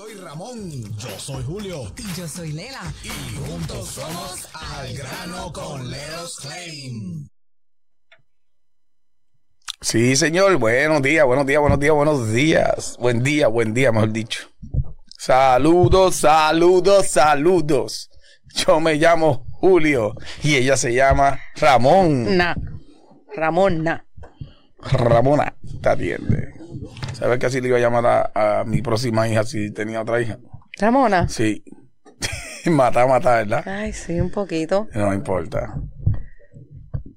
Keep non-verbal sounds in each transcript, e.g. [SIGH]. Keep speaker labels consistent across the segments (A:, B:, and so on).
A: soy Ramón. Yo soy Julio.
B: Y yo soy Lela.
A: Y juntos somos Al Grano con Leros Claim.
C: Sí, señor. Buenos días, buenos días, buenos días, buenos días. Buen día, buen día, mejor dicho. Saludos, saludos, saludos. Yo me llamo Julio y ella se llama Ramón.
B: Na. Ramón, na.
C: Ramona, te atiende. ¿Sabes que así le iba a llamar a, a mi próxima hija si tenía otra hija?
B: Ramona.
C: Sí. [LAUGHS] mata, mata, ¿verdad?
B: Ay, sí, un poquito.
C: No importa.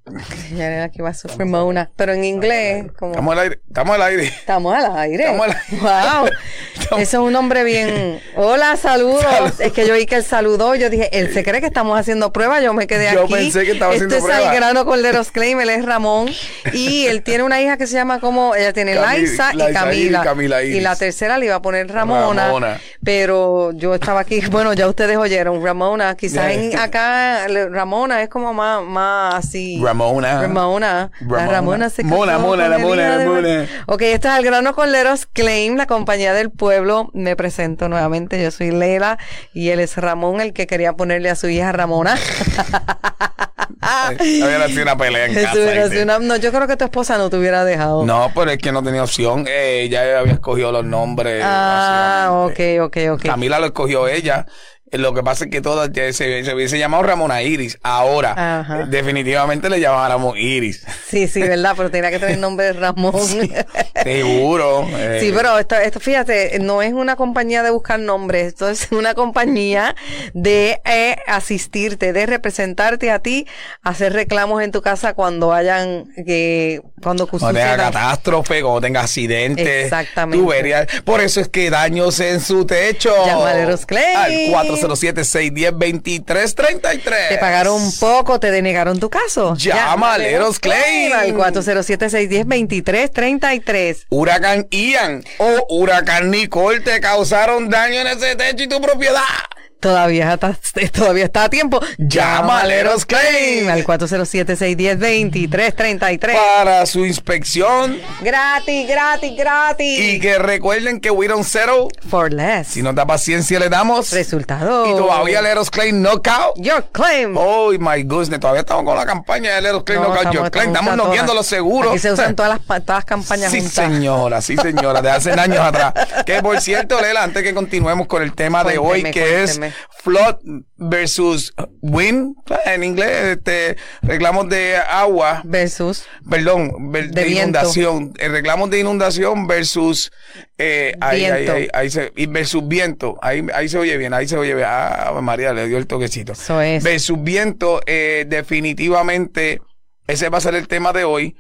C: [LAUGHS]
B: Ya era que va a sufrir Mona. Pero en inglés, como.
C: Estamos al aire. Estamos al aire.
B: Estamos al aire.
C: Estamos al aire.
B: Wow. [LAUGHS]
C: Estamos-
B: Eso es un hombre bien. Hola, saludos. Es que yo vi que él saludó. Yo dije, él se cree que estamos haciendo pruebas. Yo me quedé
C: Yo
B: aquí.
C: pensé que estaba
B: Esto
C: haciendo
B: es
C: pruebas.
B: Algrano Corderos Claim. Él es Ramón. Y [LAUGHS] él tiene una hija que se llama como. Ella tiene
C: Cami-
B: Laisa y
C: Laisa y
B: Camila.
C: Camila Iris.
B: y la tercera le iba a poner Ramona.
C: Ramona.
B: Pero yo estaba aquí. [LAUGHS] Bueno, ya ustedes oyeron. Ramona. Quizás en, acá Ramona es como más, más así.
C: Ramona.
B: Ramona. La
C: Ramona.
B: Ramona se
C: Mona, Mona, la Mona, la.
B: Ok, esto es el grano con Leros Claim, la compañía del pueblo. Me presento nuevamente. Yo soy Lela y él es Ramón, el que quería ponerle a su hija Ramona. [LAUGHS]
C: Había sido una pelea en casa.
B: hubiera sido una- no, yo creo que tu esposa no te hubiera dejado.
C: No, pero es que no tenía opción. Eh, ella había escogido los nombres.
B: ah, ok, ok, ok.
C: Camila lo escogió ella. Lo que pasa es que todas se, se hubiese llamado Ramona Iris. Ahora,
B: Ajá.
C: definitivamente le llamáramos Iris.
B: Sí, sí, ¿verdad? Pero tenía que tener el nombre de Ramón. [LAUGHS]
C: Seguro. eh.
B: Sí, pero esto, esto, fíjate, no es una compañía de buscar nombres, esto es una compañía de eh, asistirte, de representarte a ti, hacer reclamos en tu casa cuando hayan, que cuando
C: Cuando tenga catástrofe, cuando tenga accidentes.
B: Exactamente.
C: tuberías. Por eso es que daños en su techo.
B: Los Clay.
C: Al 407-610-2333.
B: Te pagaron poco, te denegaron tu caso.
C: Llámale,
B: Llámale,
C: Eros Claim.
B: Al 407-610-2333.
C: Huracán Ian o Huracán Nicole te causaron daño en ese techo y tu propiedad.
B: Todavía está, todavía está a tiempo.
C: Llámale a Eros Claim.
B: Al 407-610-2333.
C: Para su inspección
B: Gratis, gratis, gratis.
C: y que recuerden que we don't settle.
B: For less.
C: Si nos da paciencia le damos.
B: Resultado.
C: Y todavía Leros Claim Knockout.
B: Your claim.
C: Oh my goodness, todavía estamos con la campaña de Leros Claim
B: No,
C: Knockout. Your Claim. Estamos noqueando los seguros.
B: Aquí se usan [LAUGHS] todas las, todas las campañas
C: Sí,
B: juntas.
C: señora, sí, señora, de hace años atrás. [LAUGHS] Que por cierto, Lela, antes que continuemos con el tema de hoy, que
B: cuénteme.
C: es flood versus wind, en inglés, este, reclamos de agua,
B: Versus.
C: perdón, ver- de, inundación, eh, reclamos de inundación versus, eh, ahí, ahí, ahí, ahí se, versus viento, ahí, ahí se oye bien, ahí se oye bien. Ah, María, le dio el toquecito.
B: Eso es.
C: Versus viento, eh, definitivamente, ese va a ser el tema de hoy.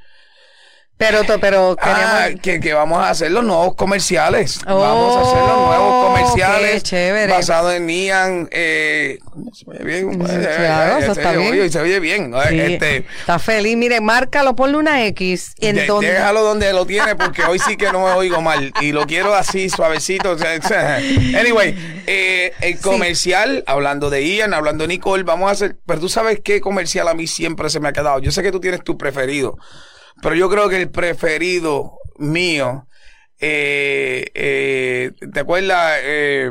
B: Pero, pero
C: Ah, que, que vamos a hacer los nuevos comerciales.
B: Oh,
C: vamos a hacer los nuevos comerciales
B: qué
C: basados en Ian. Eh, se oye bien.
B: Claro, eso está
C: oye-
B: bien.
C: oye, se oye bien. Este,
B: está feliz. Mire, márcalo, ponle una X. En
C: de-
B: donde,
C: déjalo donde lo tiene porque hoy sí que no me oigo mal y lo quiero así suavecito. Anyway, eh, el comercial, hablando de Ian, hablando de Nicole, vamos a hacer, pero tú sabes qué comercial a mí siempre se me ha quedado. Yo sé que tú tienes tu preferido, pero yo creo que el preferido mío eh, eh, ¿te acuerdas? Eh,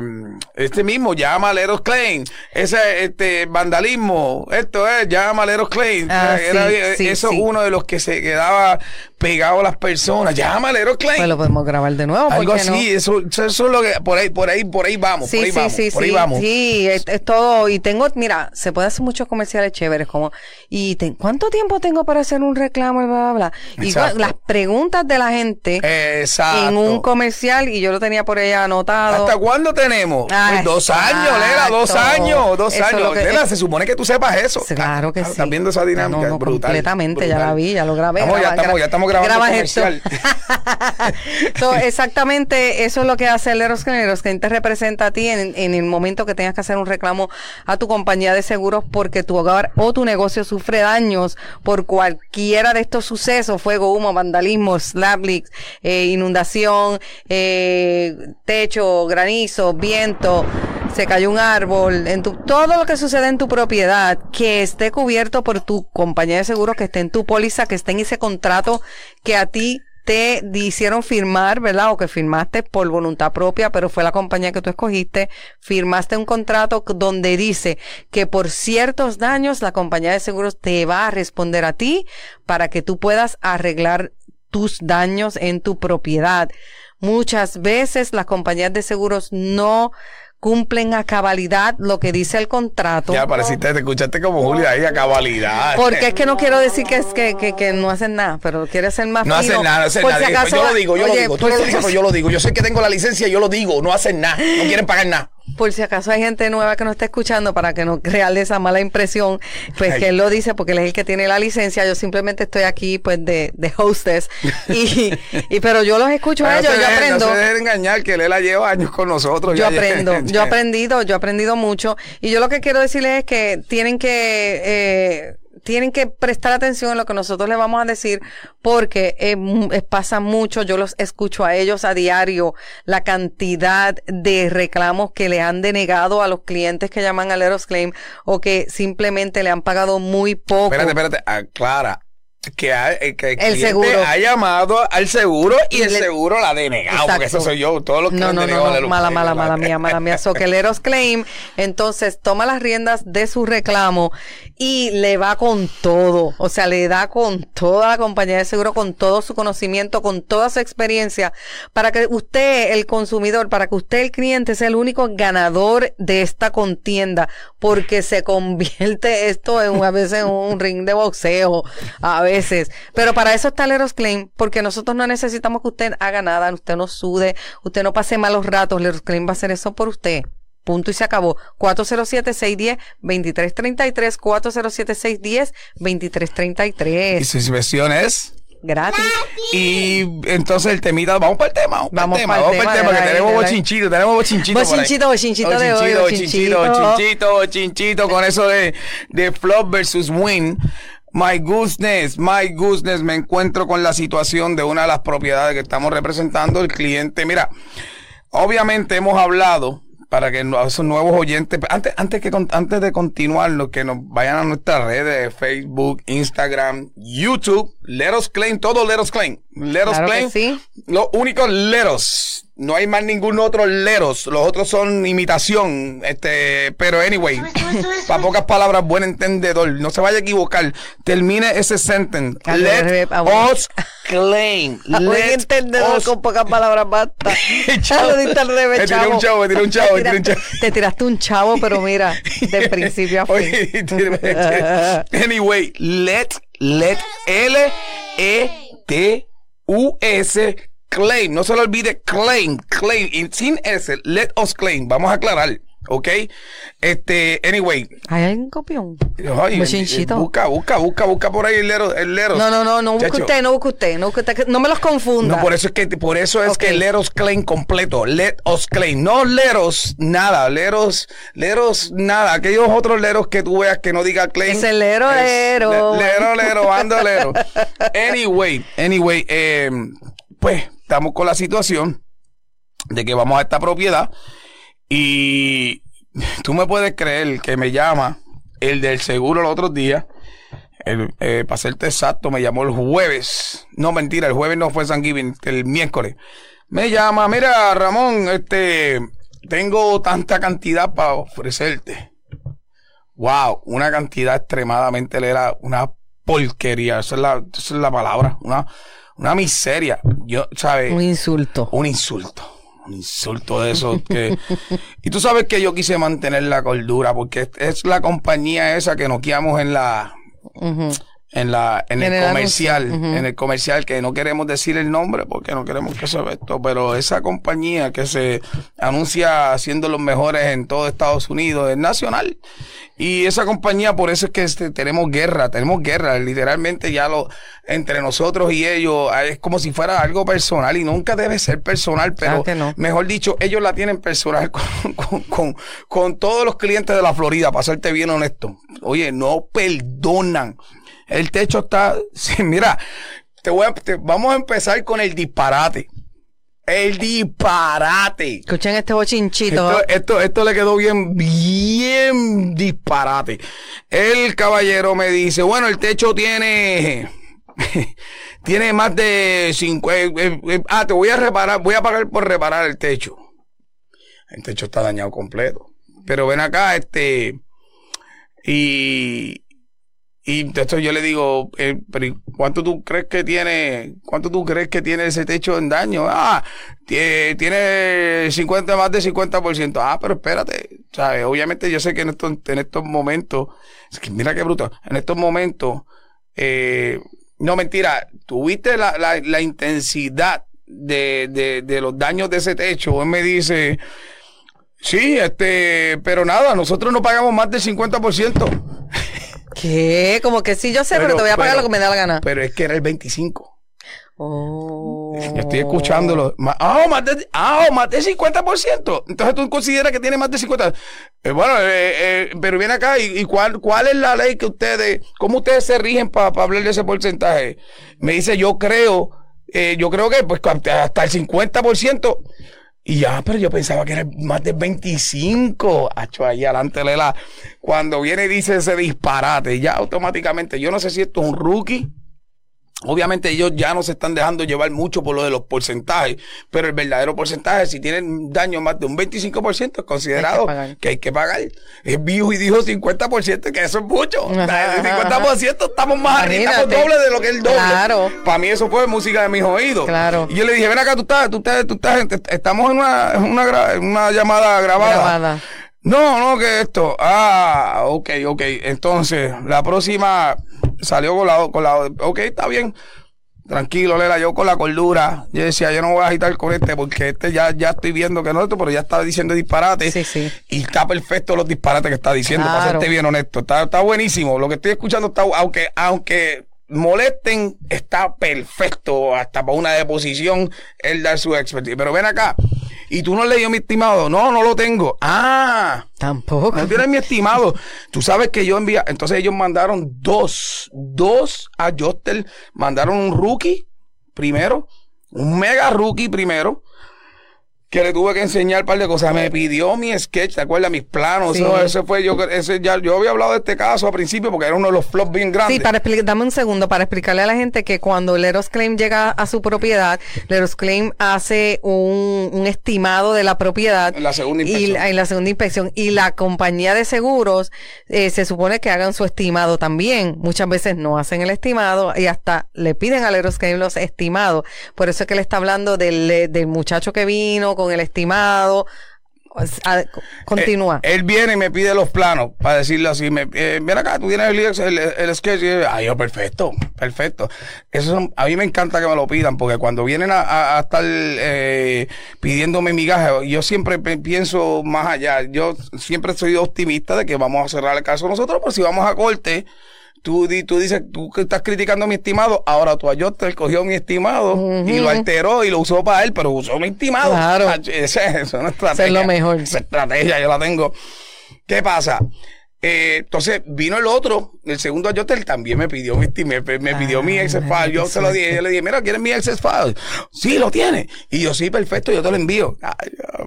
C: este mismo, llama a Leros Klein. Ese, este, vandalismo, esto es, llama a Leros Klein.
B: Ah, sí,
C: eh,
B: sí,
C: eso
B: sí.
C: es uno de los que se quedaba pegado a las personas. Llama a Leros Klein.
B: Pues lo podemos grabar de nuevo. ¿por
C: Algo así,
B: no?
C: eso, eso es lo que, por ahí, por ahí, por ahí vamos,
B: Sí,
C: por ahí
B: sí,
C: vamos,
B: sí,
C: por ahí vamos.
B: sí, es, es todo. Y tengo, mira, se puede hacer muchos comerciales chéveres, como, y te- ¿cuánto tiempo tengo para hacer un reclamo? Y bla, bla, bla. Y las preguntas de la gente
C: Exacto.
B: en un comercial, y yo lo tenía por ahí anotado.
C: ¿Hasta cuándo tenemos?
B: Ah,
C: Pues dos años, Lela, dos años, dos
B: Eso
C: años.
B: que-
C: Lela, se supone que tú sepas eso.
B: Claro que
C: Ah,
B: sí.
C: ¿Estás viendo esa dinámica?
B: No, no,
C: brutal.
B: completamente, ya la vi, ya lo grabé.
C: Estamos, ya, estamos, ya estamos grabando
B: graba
C: el
B: esto. [LAUGHS] So, exactamente eso es lo que hace el Eroscan te representa a ti en, en el momento que tengas que hacer un reclamo a tu compañía de seguros porque tu hogar o tu negocio sufre daños por cualquiera de estos sucesos, fuego, humo, vandalismo, slab leaks, eh, inundación, eh, techo, granizo, viento, se cayó un árbol, en tu, todo lo que sucede en tu propiedad, que esté cubierto por tu compañía de seguros, que esté en tu póliza, que esté en ese contrato que a ti te hicieron firmar, ¿verdad? O que firmaste por voluntad propia, pero fue la compañía que tú escogiste, firmaste un contrato donde dice que por ciertos daños la compañía de seguros te va a responder a ti para que tú puedas arreglar tus daños en tu propiedad. Muchas veces las compañías de seguros no cumplen a cabalidad lo que dice el contrato.
C: Ya pareciste, te escuchaste como Julia ahí a cabalidad.
B: Porque es que no [LAUGHS] quiero decir que es que, que, que no hacen nada, pero quiere ser más
C: No
B: fino.
C: hacen nada, no hacen
B: Por
C: nada.
B: si acaso-
C: yo lo digo, yo
B: oye,
C: lo digo. Tú lo dices, pero yo lo digo. Yo sé que tengo la licencia, yo lo digo. No hacen nada. No quieren pagar nada.
B: Por si acaso hay gente nueva que no está escuchando para que no crearle esa mala impresión, pues
C: Ay.
B: que él lo dice porque él es el que tiene la licencia, yo simplemente estoy aquí pues de, de hostess y, y pero yo los escucho a ellos,
C: no
B: yo
C: dejen-
B: aprendo.
C: No se dejen engañar que Lela lleva años con nosotros.
B: Yo aprendo, [LAUGHS] yo he aprendido, yo he aprendido mucho. Y yo lo que quiero decirles es que tienen que, eh, tienen que prestar atención en lo que nosotros les vamos a decir, porque eh, eh, pasa mucho, yo los escucho a ellos a diario, la cantidad de reclamos que le han denegado a los clientes que llaman a Leros Claim o que simplemente le han pagado muy poco.
C: Espérate, espérate. Aclara que, ha- eh, que el,
B: El
C: cliente
B: seguro.
C: ha llamado al seguro y,
B: Y
C: el
B: le-
C: seguro la ha denegado. Porque
B: Exacto.
C: eso soy yo. Todos los que
B: No, no, no, no,
C: los
B: mala, mala, [LAUGHS] mala mía, mala mía. Soqueleros Claim, entonces toma las riendas de su reclamo y le va con todo. O sea, le da con toda la compañía de seguro, con todo su conocimiento, con toda su experiencia, para que usted, el consumidor, para que usted, el cliente, sea el único ganador de esta contienda, porque se convierte esto en a veces en un ring de boxeo, a veces. Pero para eso está Leros Claim, porque nosotros no necesitamos que usted haga nada, usted no sude, usted no pase malos ratos, Leros Claim va a hacer eso por usted. Punto y se acabó. 407-610-2333, 407-610-2333.
C: Y su inspección es.
B: Gratis.
C: Y entonces el temita, vamos para el tema. Vamos,
B: Vamos
C: para el tema, vamos para el tema, que tenemos bochinchito, tenemos bochinchito. ahí.
B: Bochinchito, bochinchito de hoy,
C: Bochinchito,
B: bochinchito.
C: bochinchito, bochinchito, bochinchito, con eso de, de flop versus win. My goodness, my goodness, me encuentro con la situación de una de las propiedades que estamos representando. El cliente, mira, obviamente hemos hablado para que esos nuevos oyentes, antes, antes, que, antes de continuar, los que nos vayan a nuestras redes, Facebook, Instagram, YouTube, Let Us Claim, todo Let Us Claim. Let Us
B: Claro
C: Claim.
B: sí.
C: Los únicos leros. No hay más ningún otro leros. Los otros son imitación. Este, pero anyway, para pocas palabras, buen entendedor. No se vaya a equivocar. Termine ese sentence. Let us claim. [LAUGHS]
B: Buen entendedor con pocas palabras basta. [LAUGHS]
C: Chavo. [LAUGHS]
B: Lo diste al revés,
C: Me tiré
B: chavo.
C: un chavo, me tiré un chavo, me
B: Te
C: tiré un
B: tiraste-
C: chavo.
B: Te tiraste un chavo, pero mira, de principio a fin.
C: Anyway, let, let, L, E, T, U, S, claim. No se lo olvide, claim, claim. Y sin S, let us claim. Vamos a aclarar. ¿Ok? Este, anyway.
B: ¿Hay un copión?
C: Ay, busca, busca, busca, busca por ahí el leros. El leros.
B: No, no, no, no busque usted, no busque usted, no busque usted, no me los confunda.
C: No, por eso es que por eso es
B: Ok.
C: que let us claim completo, let us claim, no leros nada, leros, leros nada, aquellos otros leros que tú veas que no diga claim.
B: Lero,
C: es
B: lero.
C: le- Lero, lero, ando lero. [LAUGHS] Anyway, anyway, eh, pues estamos con la situación de que vamos a esta propiedad y tú me puedes creer que me llama el del seguro el otro día. El, eh, para serte exacto, me llamó el jueves. No, mentira, el jueves no fue San Giving, el miércoles. Me llama, mira, Ramón, este, tengo tanta cantidad para ofrecerte. Wow, una cantidad extremadamente era una porquería, esa es la, esa es la palabra, una, una miseria. Yo, ¿sabes?
B: Un insulto.
C: un insulto. Un insulto de eso que... [LAUGHS] y tú sabes que yo quise mantener la cordura porque es, la compañía esa que noqueamos en la... En la, en,
B: En
C: el,
B: el
C: comercial, en el comercial, que no queremos decir el nombre porque no queremos que se vea esto, pero esa compañía que se anuncia siendo los mejores en todo Estados Unidos es nacional. Y esa compañía, por eso es que este, tenemos guerra, tenemos guerra, literalmente ya lo, entre nosotros y ellos, ah, es como si fuera algo personal y nunca debe ser personal, pero
B: Claro que no.
C: mejor dicho, ellos la tienen personal [LAUGHS] con, con, con, con todos los clientes de la Florida, para serte bien honesto. Oye, no perdonan. El techo está, [LAUGHS] sí, mira, te voy a, te- vamos a empezar con el disparate. El disparate.
B: Escuchen este bochinchito.
C: Esto, esto, esto le quedó bien, bien disparate. El caballero me dice, bueno, el techo tiene [LAUGHS] tiene más de 50, eh, eh, ah, te voy a reparar, voy a pagar por reparar el techo. El techo está dañado completo. Pero ven acá, este, y, y entonces yo le digo, eh, pero ¿cuánto tú crees que tiene, cuánto tú crees que tiene ese techo en daño? Ah, tie- tiene 50, más de 50%. Ah, pero espérate, ¿sabes? Obviamente yo sé que en estos, en estos momentos, es que mira qué bruto, en estos momentos, eh, no mentira, tuviste la, la, la intensidad de, de, de los daños de ese techo. Él me dice, sí, este, pero nada, nosotros no pagamos más del 50%.
B: ¿Qué? Como que sí, yo sé, pero,
C: Pero-
B: te voy a pagar
C: pero-
B: lo que me da la gana.
C: Pero es que era el 25.
B: Oh.
C: Yo estoy escuchándolo. Ah, más de, ah, más de 50%. Entonces tú consideras que tiene más de 50%. Eh, bueno, eh, eh, pero viene acá y, y cuál, cuál es la ley que ustedes, cómo ustedes se rigen para hablar de ese porcentaje. Me dice, yo creo, eh, yo creo que pues hasta el 50%. Y ya, pero yo pensaba que era más del 25. Hacho, ahí adelante, Lela. Cuando viene y dice ese disparate, ya automáticamente, yo no sé si esto es un rookie. Obviamente ellos ya no se están dejando llevar mucho por lo de los porcentajes, pero el verdadero porcentaje, si tienen daño más de un 25%, es considerado
B: Hay que
C: hay que pagar. Es viejo y dijo 50%, que eso es mucho. Sea, el 50% estamos más arriba, estamos
B: Imagínate.
C: doble de lo que es el doble.
B: Claro.
C: Para mí eso fue música de mis oídos.
B: Claro.
C: Y yo le dije, ven acá, tú estás, tú estás, tú estás, estamos en una, una, una llamada grabada.
B: Grabada.
C: No, no, que esto. Ah, ok, ok. Entonces, la próxima salió con la, con la, ok, está bien. Tranquilo, Lela, yo con la cordura. Yo decía, yo no voy a agitar con este porque este ya, ya estoy viendo que no esto, pero ya está diciendo disparate.
B: Sí, sí.
C: Y está perfecto los disparates que está diciendo, para
B: Claro.
C: serte bien honesto. Está, está buenísimo. Lo que estoy escuchando está, aunque, aunque molesten, está perfecto. Hasta para una deposición, él dar su expertise. Pero ven acá. Y tú no le dio mi estimado. No, no lo tengo. Ah.
B: Tampoco.
C: No tienes mi estimado. Tú sabes que yo envía. Entonces ellos mandaron dos, dos a Jostel. Mandaron un rookie primero, un mega rookie primero, que le tuve que enseñar un par de cosas. Me pidió mi sketch, ¿te acuerdas? Mis planos.
B: Sí.
C: Eso, ese fue yo. Ese ya, yo había hablado de este caso al principio porque era uno de los flops bien grandes.
B: Sí, para dame un segundo para explicarle a la gente que cuando Leros Claim llega a su propiedad, Leros Claim hace un, un estimado de la propiedad.
C: En la segunda
B: Y
C: inspección.
B: la- en la segunda inspección. Y la compañía de seguros eh, se supone que hagan su estimado también. Muchas veces no hacen el estimado y hasta le piden a Leros Claim los estimados. Por eso es que le está hablando del, del muchacho que vino con el estimado. A- continúa.
C: Eh, él viene y me pide los planos, para decirlo así. Me, eh, ven acá, tú tienes el, el, el sketch. Y yo, Ay, yo, perfecto, perfecto. Eso a mí me encanta que me lo pidan, porque cuando vienen a, a- a estar eh, pidiéndome migajas, yo siempre pienso más allá. Yo siempre soy optimista de que vamos a cerrar el caso nosotros, pero si vamos a corte. Tú, di- tú dices, tú que estás criticando a mi estimado, ahora tu Ayotel cogió mi estimado y lo alteró y lo usó para él, pero usó mi estimado.
B: Claro.
C: Ah, [LAUGHS] Esa es una estrategia.
B: Es lo mejor.
C: Esa estrategia yo la tengo. ¿Qué pasa? Eh, entonces vino el otro, el segundo Ayotel también me pidió mi, me, me pidió mi
B: Ah,
C: Excel file. Yo se lo dije, yo le dije, mira, ¿quieres mi file? Sí, lo tiene. Y yo, sí, perfecto, yo te lo envío. Ah,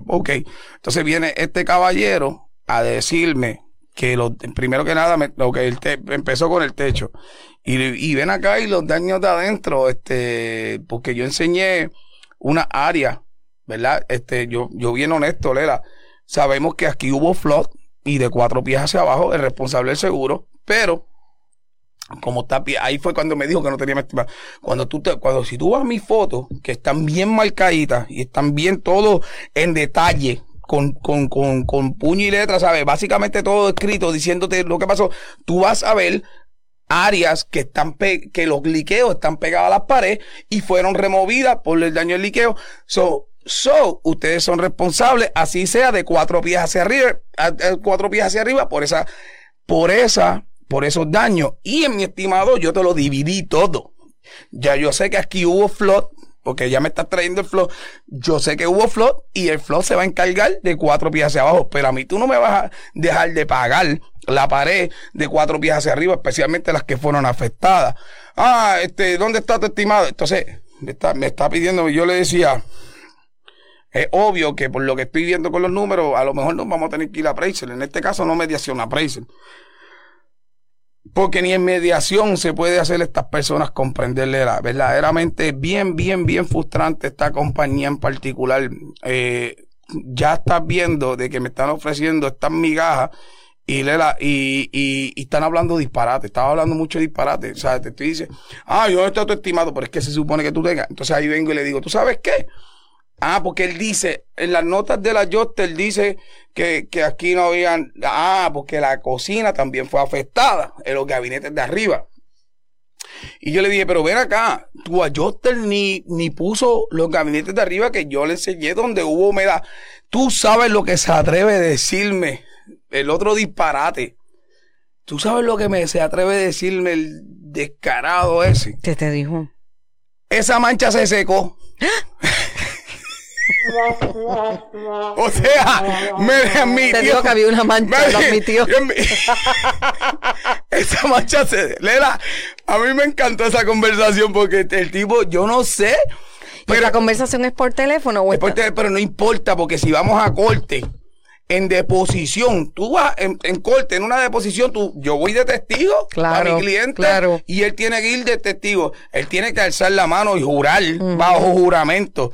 C: ok. Entonces viene este caballero a decirme que lo, primero que nada, me, lo que el te- empezó con el techo. Y, y ven acá y los daños de adentro, este, porque yo enseñé una área, ¿verdad? Este, yo, yo bien honesto, Lela. Sabemos que aquí hubo flood y de cuatro pies hacia abajo, el responsable del seguro, pero como está ahí fue cuando me dijo que no tenía estimado. Cuando tú te, cuando si tú vas mis fotos, que están bien marcaditas y están bien todo en detalle, con, con, con, con puño y letra, ¿sabes? Básicamente todo escrito diciéndote lo que pasó, tú vas a ver áreas que están que los liqueos están pegados a las paredes y fueron removidas por el daño del liqueo. So, so, ustedes son responsables, así sea de cuatro pies hacia arriba, cuatro pies hacia arriba, por esa, por esa, por esos daños. Y en mi estimado, yo te lo dividí todo. Ya yo sé que aquí hubo flood, porque ya me estás trayendo el flood. Yo sé que hubo flood y el flood se va a encargar de cuatro pies hacia abajo. Pero a mí tú no me vas a dejar de pagar la pared de cuatro pies hacia arriba, especialmente las que fueron afectadas. Ah, este, ¿dónde está tu estimado? Entonces, me está, me está pidiendo, yo le decía, es obvio que por lo que estoy viendo con los números, a lo mejor nos vamos a tener que ir a appraisal. En este caso no mediación, appraisal. Porque ni en mediación se puede hacer estas personas comprenderle la verdaderamente bien, bien, bien frustrante esta compañía en particular. Eh, ya estás viendo de que me están ofreciendo estas migajas y, Lela, y, y, y, están hablando disparate, estaba hablando mucho disparate. O sea, te estoy diciendo, ah, yo no estoy tu estimado, pero es que se supone que tú tengas. Entonces ahí vengo y le digo, ¿tú sabes qué? Ah, porque él dice, en las notas de la él dice que, que aquí no habían, ah, porque la cocina también fue afectada en los gabinetes de arriba. Y yo le dije, pero ven acá, tu Ayoster ni, ni puso los gabinetes de arriba que yo le enseñé donde hubo humedad. Tú sabes lo que se atreve a decirme, el otro disparate. Tú sabes lo que me se atreve a decirme el descarado ese.
B: ¿Qué te dijo?
C: Esa mancha se secó. [LAUGHS] [LAUGHS] o sea, me admitió.
B: Te dijo que había una mancha,
C: me,
B: lo admitió. [LAUGHS]
C: esa mancha se. Lela, a mí me encantó esa conversación porque el tipo, yo no sé.
B: Pero la conversación es por teléfono o
C: es por teléfono, pero no importa porque si vamos a corte en deposición, tú vas en, en, corte, en una deposición, tú, yo voy de testigo
B: claro,
C: a mi cliente
B: claro.
C: y él tiene que ir de testigo. Él tiene que alzar la mano y jurar uh -huh. bajo juramento.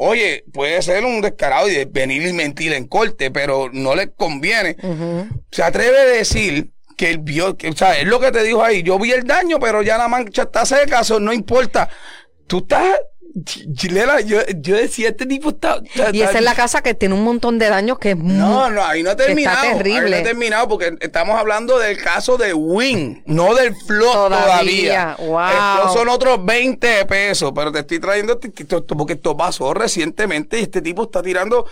C: Oye, puede ser un descarado y venir y mentir en corte, pero no le conviene.
B: Uh -huh.
C: Se atreve a decir que él vio, que, o sea, es lo que te dijo ahí. Yo vi el daño, pero ya la mancha está seca, eso no importa. Tú estás Chilena, yo, yo decía, este tipo está, está
B: Y esa es la casa que tiene un montón de daños que es
C: No, no, ahí no ha terminado.
B: Está terrible.
C: Ahí no ha terminado porque estamos hablando del caso de Win, no del Flow todavía.
B: todavía. Wow.
C: El son otros 20 pesos, pero te estoy trayendo esto, porque esto pasó recientemente y este tipo está tirando,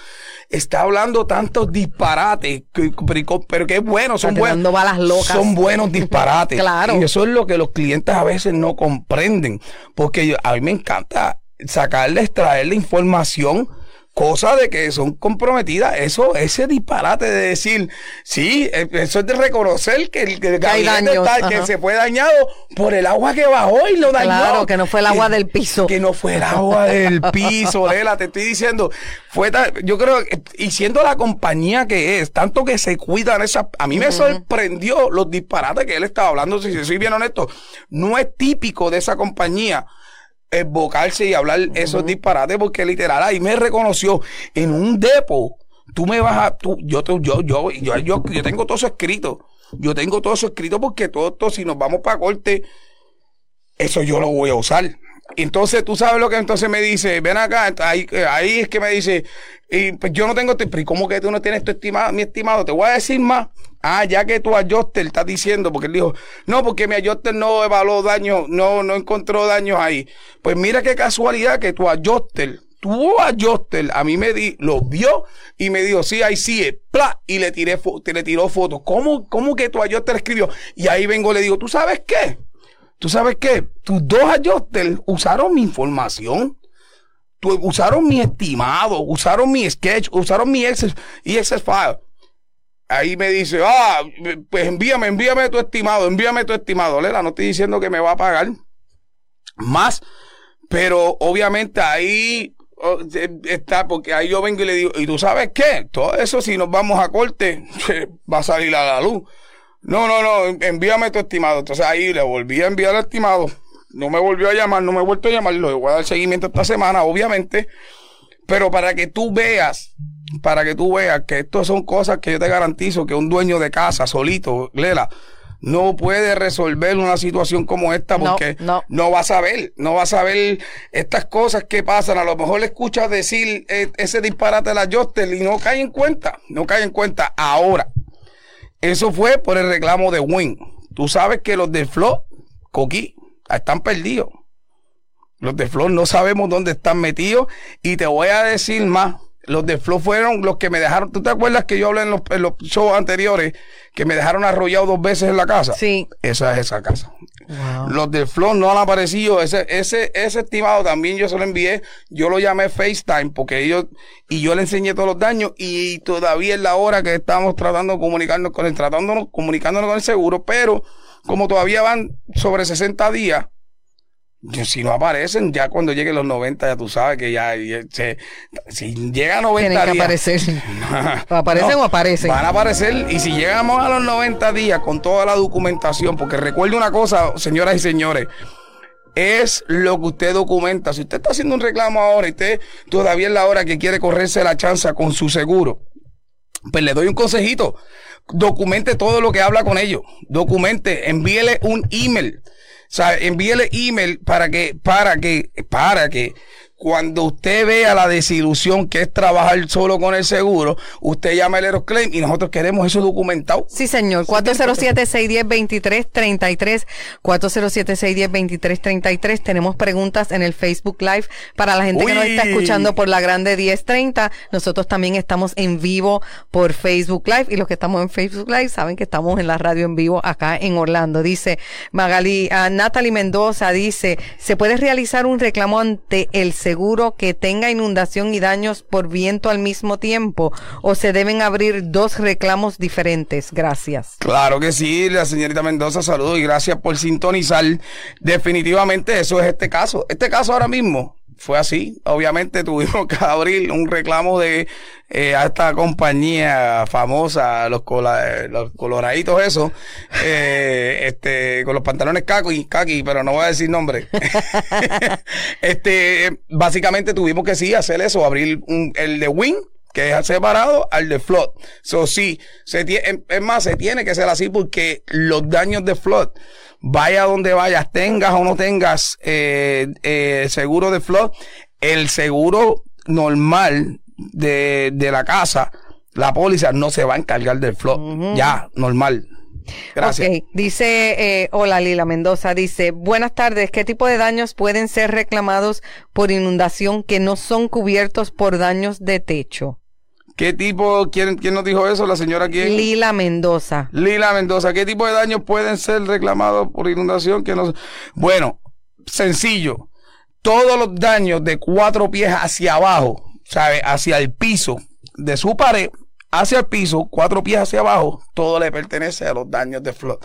C: está hablando tantos disparates, pero, pero que es bueno, son buenos.
B: balas locas.
C: Son buenos disparates. [LAUGHS]
B: claro.
C: Y eso es lo que los clientes a veces no comprenden, porque yo, a mí me encanta sacarle, extraerle información, cosa de que son comprometidas. Eso, ese disparate de decir, sí, eso es de reconocer que el, que el gabinete está, que se fue dañado por el agua que bajó y lo dañó.
B: Claro, que no fue el agua
C: que,
B: del piso.
C: Que no fue el agua del [LAUGHS] piso, Lela, te estoy diciendo. Fue yo creo, y siendo la compañía que es, tanto que se cuidan esas, a mí me uh -huh. sorprendió los disparates que él estaba hablando, si soy bien honesto, no es típico de esa compañía evocarse y hablar uh -huh. esos disparates porque literal ahí me reconoció en un depo. Tú me vas a, tú, yo, yo, yo, yo, yo, yo, yo tengo todo eso escrito. Yo tengo todo eso escrito porque todo esto, si nos vamos para corte, eso yo lo voy a usar. Entonces, tú sabes lo que entonces me dice, ven acá, ahí, ahí es que me dice, y pues yo no tengo, pero ¿cómo que tú no tienes tu estimado, mi estimado? Te voy a decir más. Ah, ya que tu adjuster está diciendo, porque él dijo, no, porque mi adjuster no evaluó daños, no, no encontró daños ahí. Pues mira qué casualidad que tu adjuster, tu adjuster, a mí me di, lo vio y me dijo, sí, ahí sí, pla, y le tiré, te le tiró fotos. ¿Cómo, cómo que tu adjuster escribió? Y ahí vengo, le digo, ¿tú sabes qué? ¿Tú sabes qué? Tus dos adjusters usaron mi información. Tu, usaron mi estimado, usaron mi sketch, usaron mi Excel file. Ahí me dice, ah, pues envíame, envíame tu estimado, envíame tu estimado. Lela, no estoy diciendo que me va a pagar más, pero obviamente ahí oh, está, porque ahí yo vengo y le digo, ¿y tú sabes qué? Todo eso, si nos vamos a corte, [LAUGHS] va a salir a la luz. No, no, no, envíame tu estimado. Entonces ahí le volví a enviar el estimado. No me volvió a llamar, no me he vuelto a llamar. Le voy a dar seguimiento esta semana, obviamente. Pero para que tú veas, para que tú veas que esto son cosas que yo te garantizo que un dueño de casa solito, Lela, no puede resolver una situación como esta porque
B: no, no.
C: no va a saber, no va a saber estas cosas que pasan. A lo mejor le escuchas decir eh, ese disparate de la Jostel y no cae en cuenta, no cae en cuenta ahora. Eso fue por el reclamo de Win. Tú sabes que los de Flow, Coqui, están perdidos. Los de Flow no sabemos dónde están metidos. Y te voy a decir más. Los de Flow fueron los que me dejaron. ¿Tú te acuerdas que yo hablé en los, en los shows anteriores que me dejaron arrollado dos veces en la casa?
B: Sí.
C: Esa es esa casa.
B: Wow.
C: Los de Flow no han aparecido. Ese, ese, ese estimado también yo se lo envié. Yo lo llamé FaceTime porque ellos, y yo le enseñé todos los daños y todavía es la hora que estamos tratando de comunicarnos con él, tratándonos, comunicándonos con el seguro, pero como todavía van sobre 60 días, si no aparecen, ya cuando lleguen los 90, ya tú sabes que ya, ya se- si llega a 90
B: Tienen que
C: días,
B: aparecer. [LAUGHS] ¿O aparecen
C: No,
B: o aparecen?
C: Van a aparecer y si llegamos a los 90 días con toda la documentación, porque recuerde una cosa, señoras y señores, es lo que usted documenta. Si usted está haciendo un reclamo ahora y usted todavía es la hora que quiere correrse la chanza con su seguro, pues le doy un consejito. Documente todo lo que habla con ellos. Documente, envíele un email. Sea, envíele email para que, para que, para que cuando usted vea la desilusión que es trabajar solo con el seguro, usted llame al Aeroclaim y nosotros queremos eso documentado.
B: Sí, señor. 407-610-2333. 407-610-2333. Tenemos preguntas en el Facebook Live para la gente que nos está escuchando por la grande 1030. Nosotros también estamos en vivo por Facebook Live y los que estamos en Facebook Live saben que estamos en la radio en vivo acá en Orlando. Dice Magali, ah, Natalie Mendoza dice, ¿se puede realizar un reclamo ante el seguro que tenga inundación y daños por viento al mismo tiempo o se deben abrir dos reclamos diferentes? Gracias.
C: Claro que sí, la señorita Mendoza, saludos y gracias por sintonizar. Definitivamente eso es este caso. Este caso ahora mismo fue así. Obviamente tuvimos [LAUGHS] que abrir un reclamo de eh, a esta compañía famosa, los, cola- los coloraditos esos, eh, [LAUGHS] este, con los pantalones kaki, kaki, pero no voy a decir nombre. [LAUGHS] este, básicamente tuvimos que sí hacer eso, abrir un, el de Win que es separado al de flood. So, sí, se tie- es más, se tiene que ser así porque los daños de flood, vaya donde vayas, tengas o no tengas eh, eh, seguro de flood, el seguro normal de, de la casa, la póliza no se va a encargar del flood. Ya, normal. Gracias.
B: Ok, dice, eh, hola Lila Mendoza, dice, buenas tardes, ¿qué tipo de daños pueden ser reclamados por inundación que no son cubiertos por daños de techo?
C: ¿Qué tipo, quién, quién nos dijo eso? ¿La señora quién?
B: Lila Mendoza.
C: Lila Mendoza, ¿qué tipo de daños pueden ser reclamados por inundación? Que no... Bueno, sencillo. Todos los daños de cuatro pies hacia abajo, ¿sabe? Hacia el piso de su pared, hacia el piso, cuatro pies hacia abajo, todo le pertenece a los daños de flood.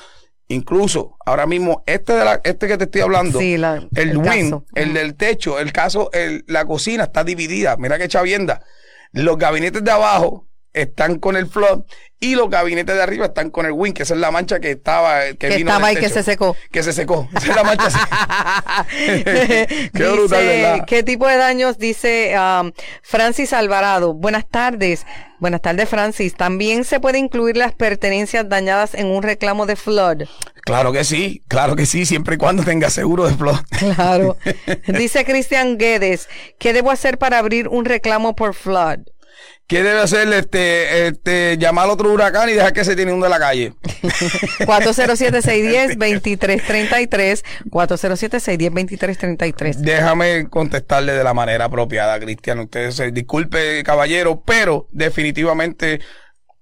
C: Incluso, ahora mismo, este de la, este que te estoy hablando,
B: Sí, la-
C: el,
B: el caso.
C: el del techo, el caso, el- la cocina está dividida. Mira qué chavienda. Los gabinetes de abajo están con el flood y los gabinetes de arriba están con el wing, que esa es la mancha que estaba, que,
B: Que
C: vino
B: estaba
C: del
B: ahí, que
C: techo.
B: se secó.
C: Que se secó. [LAUGHS] Esa es la mancha. [LAUGHS] Qué
B: Dice,
C: brutal, ¿verdad?
B: ¿Qué tipo de daños? Dice um, Francis Alvarado. Buenas tardes. Buenas tardes, Francis. También se puede incluir las pertenencias dañadas en un reclamo de flood.
C: claro que sí, claro que sí, siempre y cuando tenga seguro de flood.
B: Claro. [LAUGHS] Dice Cristian Guedes, ¿qué debo hacer para abrir un reclamo por flood?
C: ¿Qué debe hacer? Este, este, llamar a otro huracán y dejar que se tiene uno de la calle. [LAUGHS]
B: 407-610-2333. 407-610-2333.
C: Déjame contestarle de la manera apropiada, Cristian. Usted se disculpe, caballero, pero definitivamente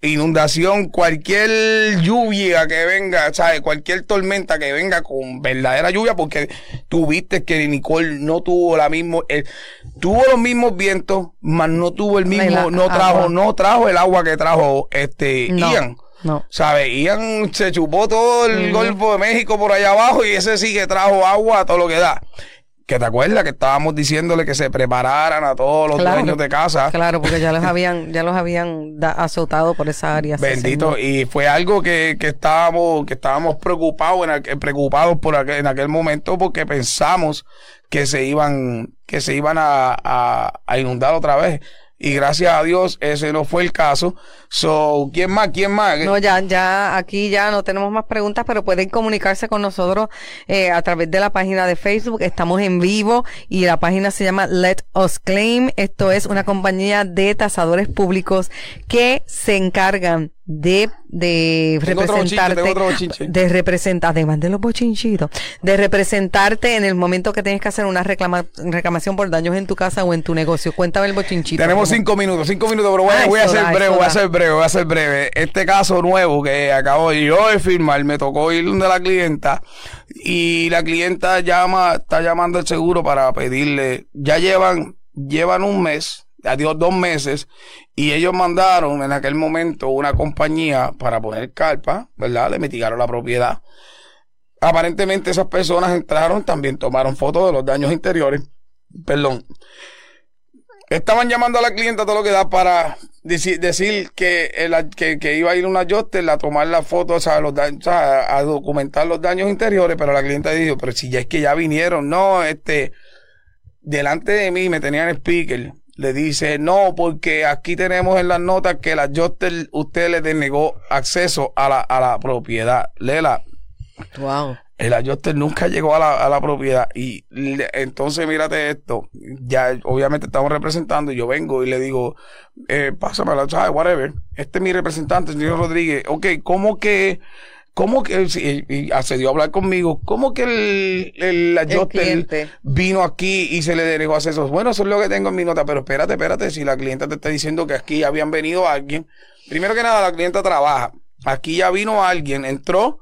C: inundación, cualquier lluvia que venga, ¿sabes? Cualquier tormenta que venga con verdadera lluvia, porque tú viste que Nicole no tuvo la mismo, eh, tuvo los mismos vientos, mas no tuvo el mismo,
B: La-
C: no trajo,
B: agua.
C: no trajo el agua que trajo este
B: No,
C: Ian.
B: no.
C: ¿Sabes? Ian se chupó todo el Golfo de México por allá abajo y ese sí que trajo agua a todo lo que da. Que te acuerdas que estábamos diciéndole que se prepararan a todos los
B: Claro.
C: dueños de casa.
B: Claro, porque ya los [LAUGHS] habían, ya los habían da- azotado por esa área.
C: Bendito. Y fue algo que, que estábamos, que estábamos preocupados en aquel, preocupados por aquel, en aquel momento porque pensamos que se iban, que se iban a, a, a inundar otra vez. Y gracias a Dios ese no fue el caso. So, ¿quién más? ¿Quién más?
B: No, ya, ya, aquí ya no tenemos más preguntas, pero pueden comunicarse con nosotros eh, a través de la página de Facebook. Estamos en vivo y la página se llama Let Us Claim. Esto es una compañía de tasadores públicos que se encargan de, de
C: Tengo otro bochinche,
B: representarte,
C: otro
B: de representar, además de los bochinchitos, de representarte en el momento que tienes que hacer una reclama- reclamación por daños en tu casa o en tu negocio. Cuéntame el bochinchito.
C: Tenemos
B: ¿cómo?
C: cinco minutos, cinco minutos, pero bueno,
B: Ay,
C: voy a ser breve, voy a ser breve, voy a ser breve. Este caso nuevo que acabo de yo de firmar, me tocó ir donde la clienta y la clienta llama, está llamando al seguro para pedirle, ya llevan, llevan un mes, adiós dos meses, y ellos mandaron en aquel momento una compañía para poner carpa, ¿verdad? Le mitigaron la propiedad. aparentemente esas personas entraron, también tomaron fotos de los daños interiores. Perdón. Estaban llamando a la clienta todo lo que da para decir, que, que, iba a ir una adjuster a tomar la foto, o sea, los daños, o sea, a documentar los daños interiores, pero la clienta dijo, pero si ya es que ya vinieron, no, este, delante de mí me tenían speaker, le dice, no, porque aquí tenemos en las notas que la adjuster usted le denegó acceso a la, a la propiedad. Lela,
B: Wow.
C: el adjuster nunca llegó a la, a la propiedad y le- entonces mírate esto, ya obviamente estamos representando y yo vengo y le digo, eh, pásamela, ¿sabes? Whatever. Este es mi representante, el señor Rodríguez. Ok, ¿cómo que, cómo que, sí, y, accedió a hablar conmigo, cómo que el, el adjuster
B: cliente.
C: vino aquí y se le denegó acceso? Bueno, eso es lo que tengo en mi nota, pero espérate, espérate, si la clienta te está diciendo que aquí habían venido alguien, primero que nada la clienta trabaja, aquí ya vino alguien, entró,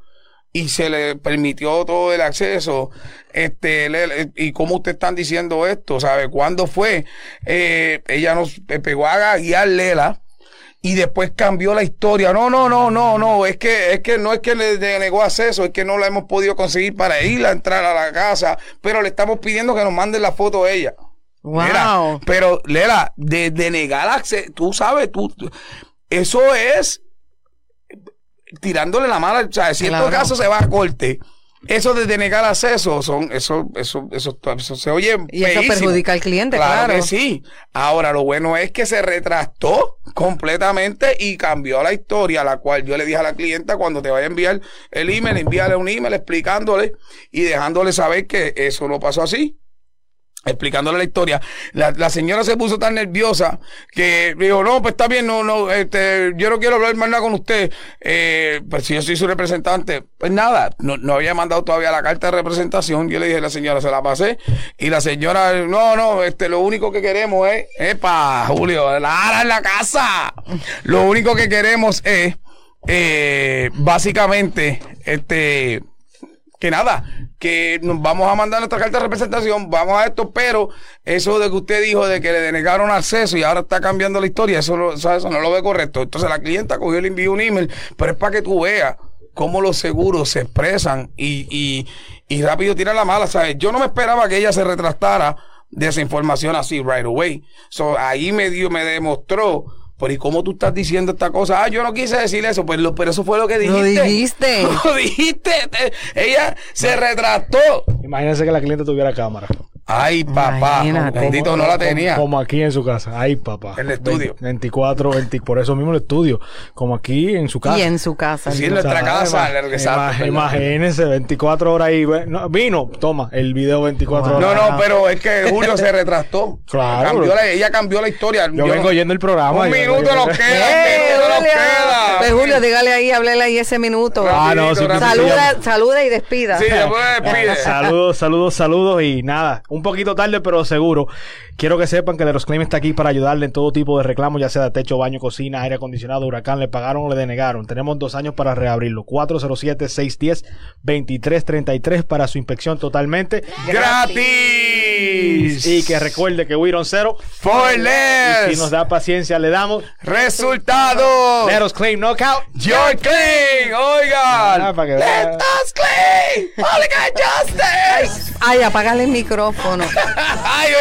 C: y se le permitió todo el acceso. Este, le- le- y cómo ustedes están diciendo esto, ¿sabe? ¿Cuándo fue? Eh, ella nos eh, pegó a guiar Lela y después cambió la historia. No, no, no, no, no, es que, es que no es que le denegó acceso, es que no la hemos podido conseguir para ir a entrar a la casa, pero le estamos pidiendo que nos manden la foto de ella.
B: Wow.
C: Pero Lela, de, de negar acceso, tú sabes, tú, tú- eso es tirándole la mala, o sea, si en todo caso se va a corte, eso de denegar acceso, son, eso, eso, eso, eso se oye
B: Y eso perjudica al cliente, claro.
C: que sí. Ahora, lo bueno es que se retractó completamente y cambió la historia, la cual yo le dije a la clienta cuando te vaya a enviar el email, envíale un email explicándole y dejándole saber que eso no pasó así explicándole la historia. La, la señora se puso tan nerviosa que dijo, no, pues está bien, no, no, este, yo no quiero hablar más nada con usted. Eh, pues si yo soy su representante, pues nada, no, no había mandado todavía la carta de representación. Yo le dije a la señora, se la pasé. Y la señora, no, no, este, lo único que queremos es, epa, Julio, la en la casa. Lo único que queremos es, eh, básicamente, este, que nada, que nos vamos a mandar nuestra carta de representación, vamos a esto, pero eso de que usted dijo de que le denegaron acceso y ahora está cambiando la historia, eso no, o sea, eso no lo ve correcto. Entonces la clienta cogió y le envió un email, pero es para que tú veas cómo los seguros se expresan y, y, y rápido tiran la mala, ¿sabes? Yo no me esperaba que ella se retractara de esa información así right away. So, ahí me dio, me demostró, pero ¿y cómo tú estás diciendo esta cosa? Ah, yo no quise decir eso, pues lo, pero eso fue lo que dijiste.
B: Lo dijiste. [LAUGHS]
C: Lo dijiste. Te- Ella se retractó.
D: Imagínense que la cliente tuviera cámara.
C: Ay, papá.
B: Imagínate.
C: Bendito, no la tenía.
D: Como aquí en su casa. Ay, papá.
C: En el estudio.
D: 24, 20, por eso mismo el estudio. Como aquí en su casa.
B: Y en su casa.
C: Sí, en nuestra casa.
D: Ima-
C: le regresaron,
D: ima-
C: ¿verdad?
D: imagínense, 24 horas ahí. vino, toma, el video 24
C: No,
D: horas.
C: no, pero es que Julio se retractó.
D: Claro,
C: Cambió
D: bro.
C: la- ella cambió la historia.
D: Yo vengo oyendo el programa.
C: Un
D: yo-
C: minuto
D: yo-
C: nos queda.
B: ¡Eh,
C: un minuto nos queda.
B: Pues Julio, dígale ahí, háblele ahí ese minuto.
D: Ah, no,
B: Saluda, saluda y despida.
C: Sí, después despide. [LAUGHS]
D: Saludos, saludos, saludos y nada, un poquito tarde pero seguro. Quiero que sepan que Leros Claim está aquí para ayudarle en todo tipo de reclamos, ya sea de techo, baño, cocina, aire acondicionado, huracán, le pagaron o le denegaron. Tenemos dos años para reabrirlo. 407-610-2333 para su inspección totalmente.
C: Gratis.
D: Y que recuerde que We Don't Zero.
C: For
D: Y si nos da paciencia, le damos.
C: Resultados.
D: Leros Claim Knockout.
C: You're clean. Oigan.
D: Ah,
C: Let us clean. Hooligan justice.
B: Ay, apágale el micrófono. [LAUGHS]
C: Ay,